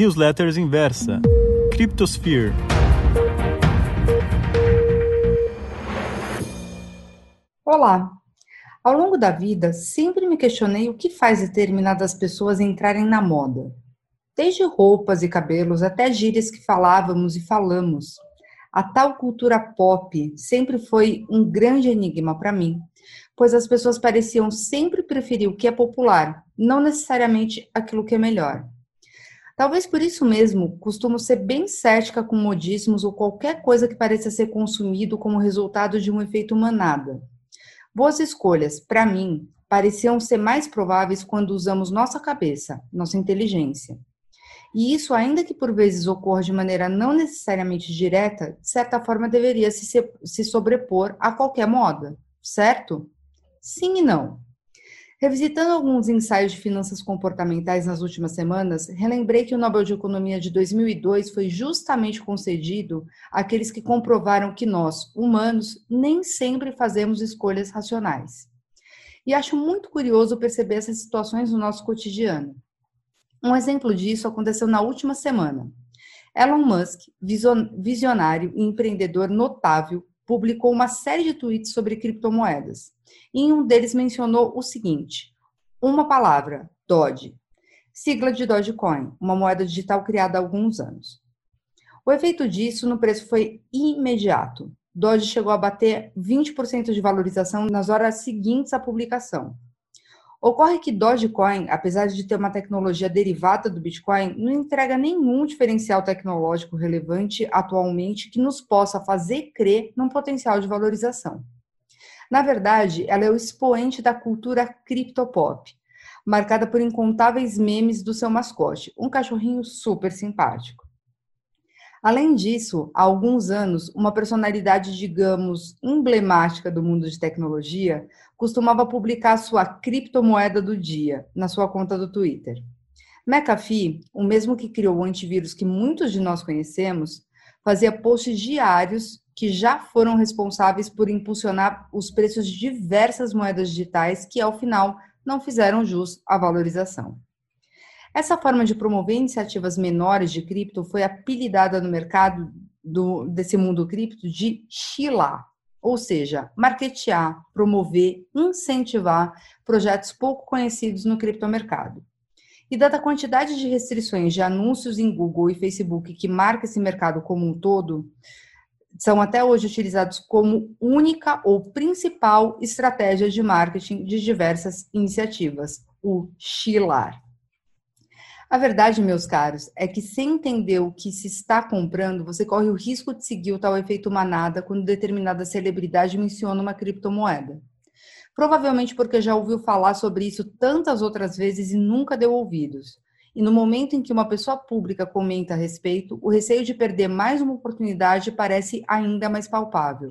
Newsletters Inversa, Cryptosphere. Olá! Ao longo da vida, sempre me questionei o que faz determinadas pessoas entrarem na moda. Desde roupas e cabelos até gírias que falávamos e falamos. A tal cultura pop sempre foi um grande enigma para mim, pois as pessoas pareciam sempre preferir o que é popular, não necessariamente aquilo que é melhor. Talvez por isso mesmo costumo ser bem cética com modismos ou qualquer coisa que pareça ser consumido como resultado de um efeito manada. Boas escolhas, para mim, pareciam ser mais prováveis quando usamos nossa cabeça, nossa inteligência. E isso, ainda que por vezes ocorra de maneira não necessariamente direta, de certa forma deveria se, se sobrepor a qualquer moda, certo? Sim e não. Revisitando alguns ensaios de finanças comportamentais nas últimas semanas, relembrei que o Nobel de Economia de 2002 foi justamente concedido àqueles que comprovaram que nós, humanos, nem sempre fazemos escolhas racionais. E acho muito curioso perceber essas situações no nosso cotidiano. Um exemplo disso aconteceu na última semana. Elon Musk, visionário e empreendedor notável, publicou uma série de tweets sobre criptomoedas. Em um deles mencionou o seguinte: uma palavra, Doge, sigla de Dogecoin, uma moeda digital criada há alguns anos. O efeito disso no preço foi imediato. Doge chegou a bater 20% de valorização nas horas seguintes à publicação. Ocorre que Dogecoin, apesar de ter uma tecnologia derivada do Bitcoin, não entrega nenhum diferencial tecnológico relevante atualmente que nos possa fazer crer num potencial de valorização. Na verdade, ela é o expoente da cultura criptopop, marcada por incontáveis memes do seu mascote, um cachorrinho super simpático. Além disso, há alguns anos, uma personalidade, digamos, emblemática do mundo de tecnologia costumava publicar sua criptomoeda do dia na sua conta do Twitter. McAfee, o mesmo que criou o antivírus que muitos de nós conhecemos, fazia posts diários que já foram responsáveis por impulsionar os preços de diversas moedas digitais que, ao final, não fizeram jus à valorização. Essa forma de promover iniciativas menores de cripto foi apelidada no mercado do, desse mundo cripto de chilar, ou seja, marketear, promover, incentivar projetos pouco conhecidos no criptomercado. E dada a quantidade de restrições de anúncios em Google e Facebook que marca esse mercado como um todo, são até hoje utilizados como única ou principal estratégia de marketing de diversas iniciativas, o chilar. A verdade, meus caros, é que sem entender o que se está comprando, você corre o risco de seguir o tal efeito manada quando determinada celebridade menciona uma criptomoeda. Provavelmente porque já ouviu falar sobre isso tantas outras vezes e nunca deu ouvidos. E no momento em que uma pessoa pública comenta a respeito, o receio de perder mais uma oportunidade parece ainda mais palpável.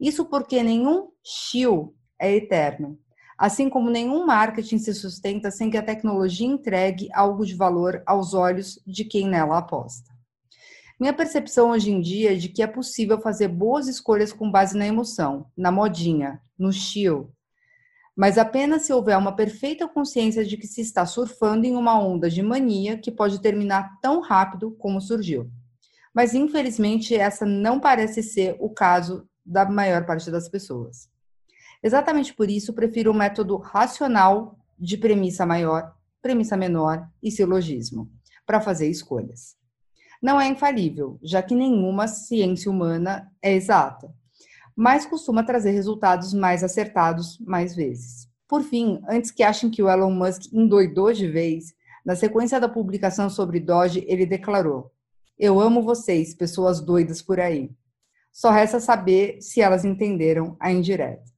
Isso porque nenhum chill é eterno assim como nenhum marketing se sustenta sem que a tecnologia entregue algo de valor aos olhos de quem nela aposta. Minha percepção hoje em dia é de que é possível fazer boas escolhas com base na emoção, na modinha, no chill, mas apenas se houver uma perfeita consciência de que se está surfando em uma onda de mania que pode terminar tão rápido como surgiu. Mas infelizmente essa não parece ser o caso da maior parte das pessoas. Exatamente por isso, prefiro o método racional de premissa maior, premissa menor e silogismo, para fazer escolhas. Não é infalível, já que nenhuma ciência humana é exata, mas costuma trazer resultados mais acertados mais vezes. Por fim, antes que achem que o Elon Musk endoidou de vez, na sequência da publicação sobre Doge, ele declarou: Eu amo vocês, pessoas doidas por aí. Só resta saber se elas entenderam a indireta.